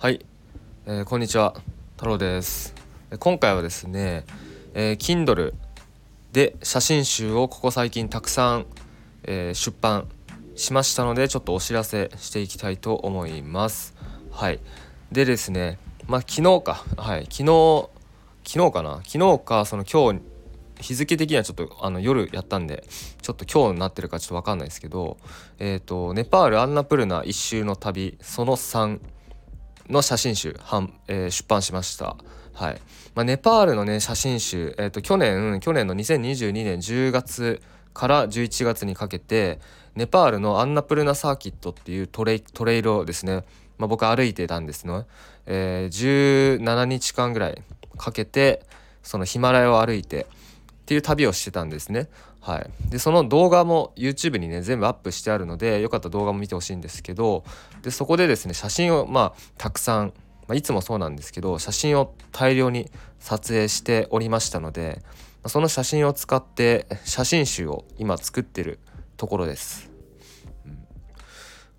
はい、えー、こんにちは。太郎です。今回はですね、えー、Kindle で写真集をここ最近たくさん、えー、出版しましたのでちょっとお知らせしていきたいと思います。はい。でですねまあ昨日か。はい。昨日昨日かな。昨日かその今日日付的にはちょっとあの夜やったんでちょっと今日になってるかちょっと分かんないですけどえっ、ー、とネパールアンナプルナ一周の旅その3の写真集、えー、出版しました。はいまあ、ネパールのね写真集、えー、去年去年の2022年10月から11月にかけてネパールのアンナプルナサーキットっていうトレトレイルをですね、まあ、僕歩いてたんですね、えー、17日間ぐらいかけてそのヒマラヤを歩いてっていう旅をしてたんですね。はい、でその動画も YouTube にね全部アップしてあるのでよかったら動画も見てほしいんですけどでそこでですね写真をまあたくさん、まあ、いつもそうなんですけど写真を大量に撮影しておりましたのでその写真を使って写真集を今作ってるところです。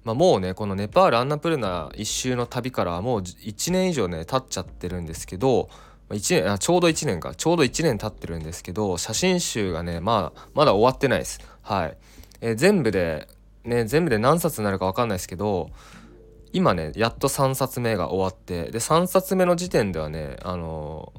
まあ、もうねこのネパールアンナプルナ一周の旅からもう1年以上ね経っちゃってるんですけど1年あちょうど1年か。ちょうど1年経ってるんですけど写真集がねまあまだ終わってないです。はい、えー、全部でね全部で何冊になるか分かんないですけど今ねやっと3冊目が終わってで3冊目の時点ではねあの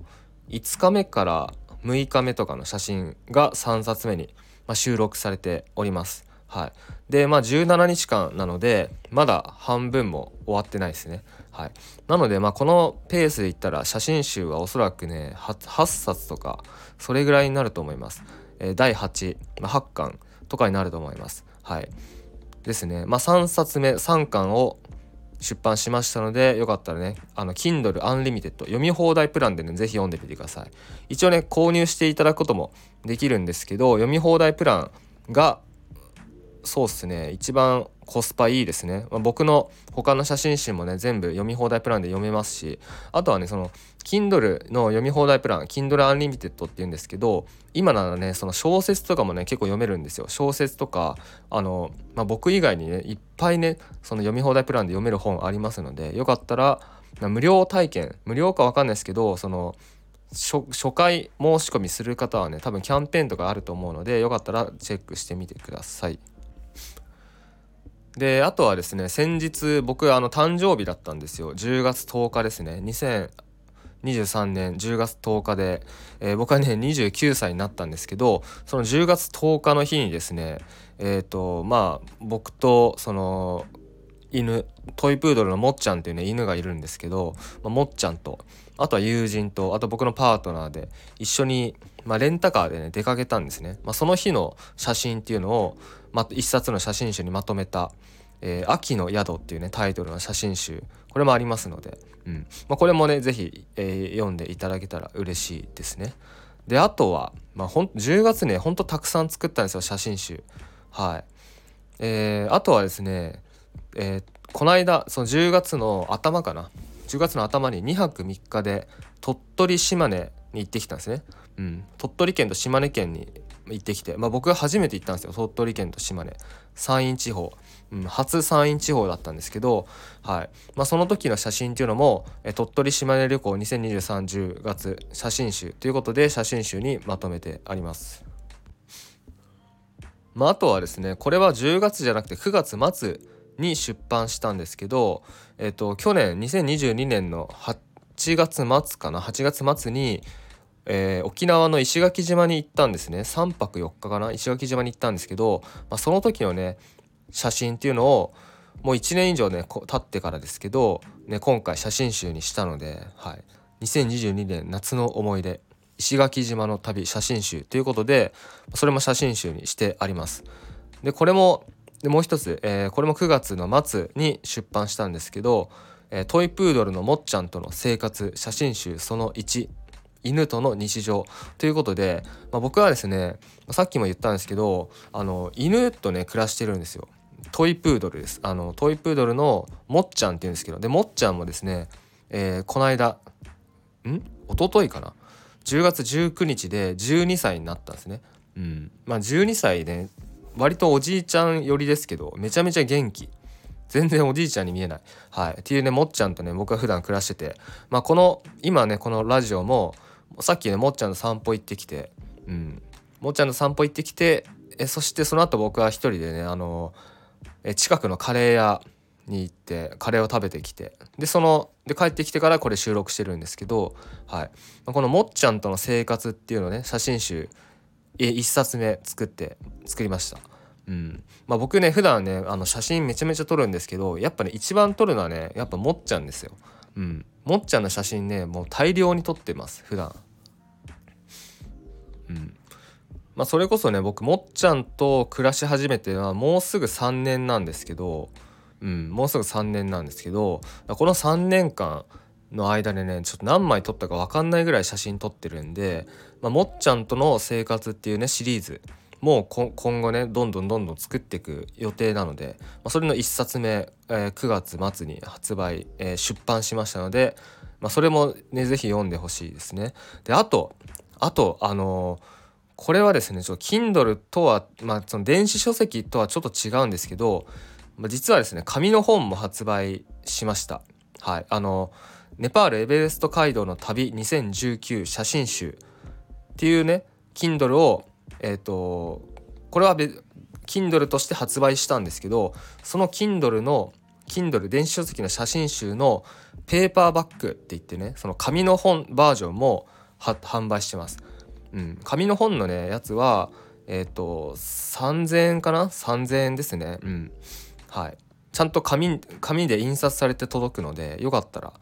ー、5日目から6日目とかの写真が3冊目に、まあ、収録されております。はい、でまあ17日間なのでまだ半分も終わってないですね。はい、なのでまあこのペースでいったら写真集はおそらくね 8, 8冊とかそれぐらいになると思います。えー、第8、まあ、8巻とかになると思います。はい、ですね。まあ3冊目3巻を出版しましたのでよかったらねあの Kindle Unlimited 読み放題プランでね是非読んでみてください。一応ね購入していただくこともできるんですけど読み放題プランがそうっすね。一番コスパいいですね、まあ、僕の他の写真集もね全部読み放題プランで読めますしあとはねその Kindle の読み放題プラン Kindle Unlimited っていうんですけど今ならねその小説とかもね結構読めるんですよ。小説とかあの、まあ、僕以外にねいっぱいねその読み放題プランで読める本ありますのでよかったら無料体験無料か分かんないですけどその初回申し込みする方はね多分キャンペーンとかあると思うのでよかったらチェックしてみてください。であとはですね先日僕あの誕生日だったんですよ。10月10日ですね。2023年10月10日で、えー、僕はね29歳になったんですけどその10月10日の日にですねえっ、ー、とまあ僕とその犬トイプードルのもっちゃんっていうね犬がいるんですけど、まあ、もっちゃんとあとは友人とあと僕のパートナーで一緒に、まあ、レンタカーでね出かけたんですね、まあ、その日の写真っていうのを、ま、一冊の写真集にまとめた「えー、秋の宿」っていうねタイトルの写真集。これもありますので、うん。まあ、これもね是非、えー、読んでいただけたら嬉しいですね。であとは、まあ、ほん10月ねほんとたくさん作ったんですよ写真集。はい。えー、あとはですねえー、この間その10月の頭かな。10月の頭に2泊3日で鳥取島根に行ってきたんですね、うん、鳥取県と島根県に行ってきて、まあ、僕が初めて行ったんですよ。鳥取県と島根。山陰地方、うん、初山陰地方だったんですけど、はい。まあ、その時の写真っていうのも鳥取島根旅行202310月写真集ということで写真集にまとめてあります。まあ、あとはですねこれは10月じゃなくて9月末に出版したんですけど、えっと、去年2022年の8月末かな？8月末に、えー、沖縄の石垣島に行ったんですね。3泊4日かな？石垣島に行ったんですけど、まあ、その時のね写真っていうのをもう1年以上ね経ってからですけど、ね、今回写真集にしたので、はい、2022年夏の思い出石垣島の旅写真集ということでそれも写真集にしてあります。でこれもでもう一つ、えー、これも9月の末に出版したんですけど、えー、トイプードルのもっちゃんとの生活写真集その1犬との日常ということで、まあ、僕はですねさっきも言ったんですけどあの犬とね暮らしてるんですよ。トイプードルです。あのトイプードルのもっちゃんって言うんですけどでもっちゃんもですね、えー、この間ん？一昨日かな？10月19日で12歳になったんですね。うん。まあ12歳ね割とおじいちゃん寄りですけどめちゃめちゃ元気。全然おじいちゃんに見えない。はい。っていうね、もっちゃんとね、僕は普段暮らしてて、まあ、この、今ね、このラジオも、さっきね、もっちゃんの散歩行ってきて、うん。もっちゃんの散歩行ってきて、えそしてその後僕は一人でね、あの、え近くのカレー屋に行ってカレーを食べてきてでそので帰ってきてからこれ収録してるんですけど、はい、このもっちゃんとの生活っていうのね写真集1冊目作って作りました。うんまあ、僕ね普段ねあの写真めちゃめちゃ撮るんですけどやっぱね一番撮るのはねやっぱもっちゃんですよ。うん、もっちゃんの写真ねもう大量に撮ってます普段。うんまあ、それこそね僕もっちゃんと暮らし始めてはもうすぐ3年なんですけど、うん、もうすぐ3年なんですけどこの3年間の間でねちょっと何枚撮ったか分かんないぐらい写真撮ってるんで、まあ、もっちゃんとの生活っていうねシリーズもう今後ねどんどんどんどん作っていく予定なので、まあ、それの1冊目、えー、9月末に発売、えー、出版しましたので、まあ、それもね是非読んでほしいですね。であとあとあの、これはですねちょっと Kindle とは、まあ、その電子書籍とはちょっと違うんですけど、まあ、実はですね紙の本も発売しました。はいあのネパールエベレスト街道の旅2019写真集っていうね Kindle をえっ、ー、とこれは Kindle として発売したんですけどその Kindle の Kindle 電子書籍の写真集のペーパーバッグって言ってねその紙の本バージョンも販売してます。うん、紙の本のねやつはえっ、ー、と3000円かな？3000円ですね。うん、はい。ちゃんと紙紙で印刷されて届くのでよかったら、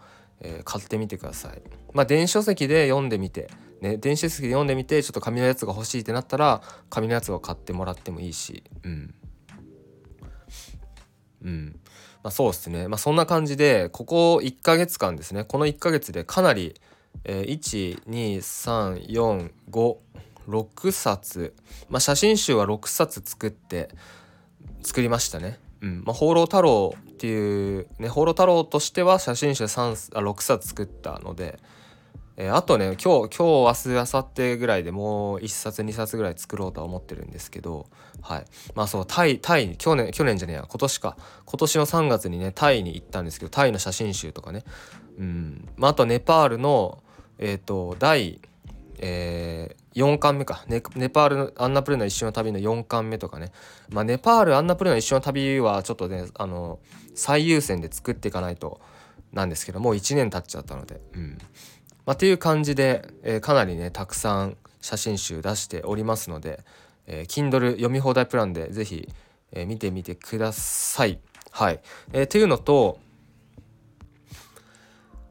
えー、買ってみてください。まあ電子書籍で読んでみてね、電子書籍で読んでみてちょっと紙のやつが欲しいってなったら紙のやつを買ってもらってもいいし。うん。うん。まあそうですね。まあそんな感じでここ1ヶ月間ですね。この1ヶ月でかなり、えー、12345冊、まあ、写真集は6冊作って作りましたね。うん。まあ、放浪太郎っていうね放浪太郎としては写真集3あ6冊作ったので、えー、あとね今日今日明日明後日ぐらいでもう1冊2冊ぐらい作ろうとは思ってるんですけどはい。まあそうタイタイ去年去年じゃねえや今年か。今年の3月にねタイに行ったんですけどタイの写真集とかね。うん。まああとネパールのえっ、と第えー、4巻目か。ネパールのアンナプレの一瞬の旅の4巻目とかね、まあ、ネパールアンナプレの一瞬の旅はちょっとねあの最優先で作っていかないとなんですけどもう1年経っちゃったので、うん、まあ、っていう感じで、えー、かなりねたくさん写真集出しておりますので、えー、Kindle 読み放題プランで是非、えー、見てみてください。はい、えー、っていうのと、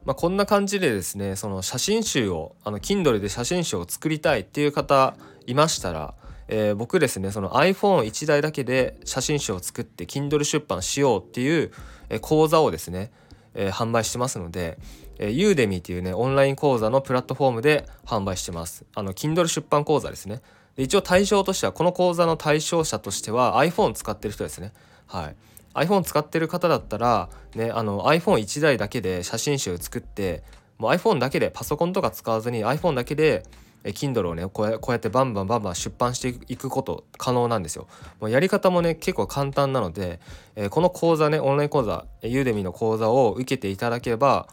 まあ、こんな感じでですねその写真集をあの Kindle で写真集を作りたいっていう方いましたら、えー、僕ですねその iPhone1 台だけで写真集を作って Kindle 出版しようっていう、え講座をですね、えー、販売してますので、えー、ユーデミーっていうねオンライン講座のプラットフォームで販売してます。あの Kindle 出版講座ですね。で一応対象としてはこの講座の対象者としては iPhone 使ってる人ですね。はい。iPhone 使ってる方だったら、ね、iPhone1 台だけで写真集作ってもう iPhone だけでパソコンとか使わずに iPhone だけで Kindle をねこうやってバンバンバンバン出版していくこと可能なんですよ。もうやり方もね結構簡単なので、えー、この講座ねオンライン講座ユーデミの講座を受けていただければ、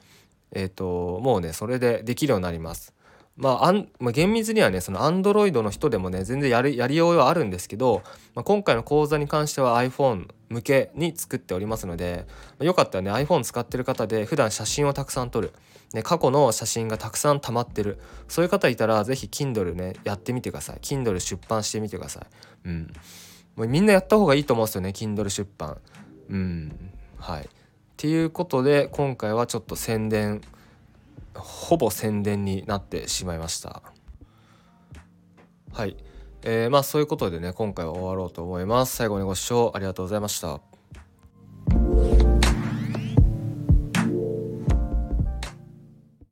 えーと、もうねそれでできるようになります。まあ、まあ、厳密にはねその Android の人でもね全然やるやりようはあるんですけど、まあ、今回の講座に関しては iPhone 向けに作っておりますので、よかったらね iPhone 使ってる方で普段写真をたくさん撮る、ね、過去の写真がたくさん溜まってる。そういう方いたら是非 Kindle ねやってみてください。Kindle 出版してみてください。うん。もうみんなやった方がいいと思うんですよね Kindle 出版。うん。はい。っていうことで今回はちょっと宣伝ほぼ宣伝になってしまいました。はい。えー、まあそういうことでね今回は終わろうと思います。最後にご視聴ありがとうございました。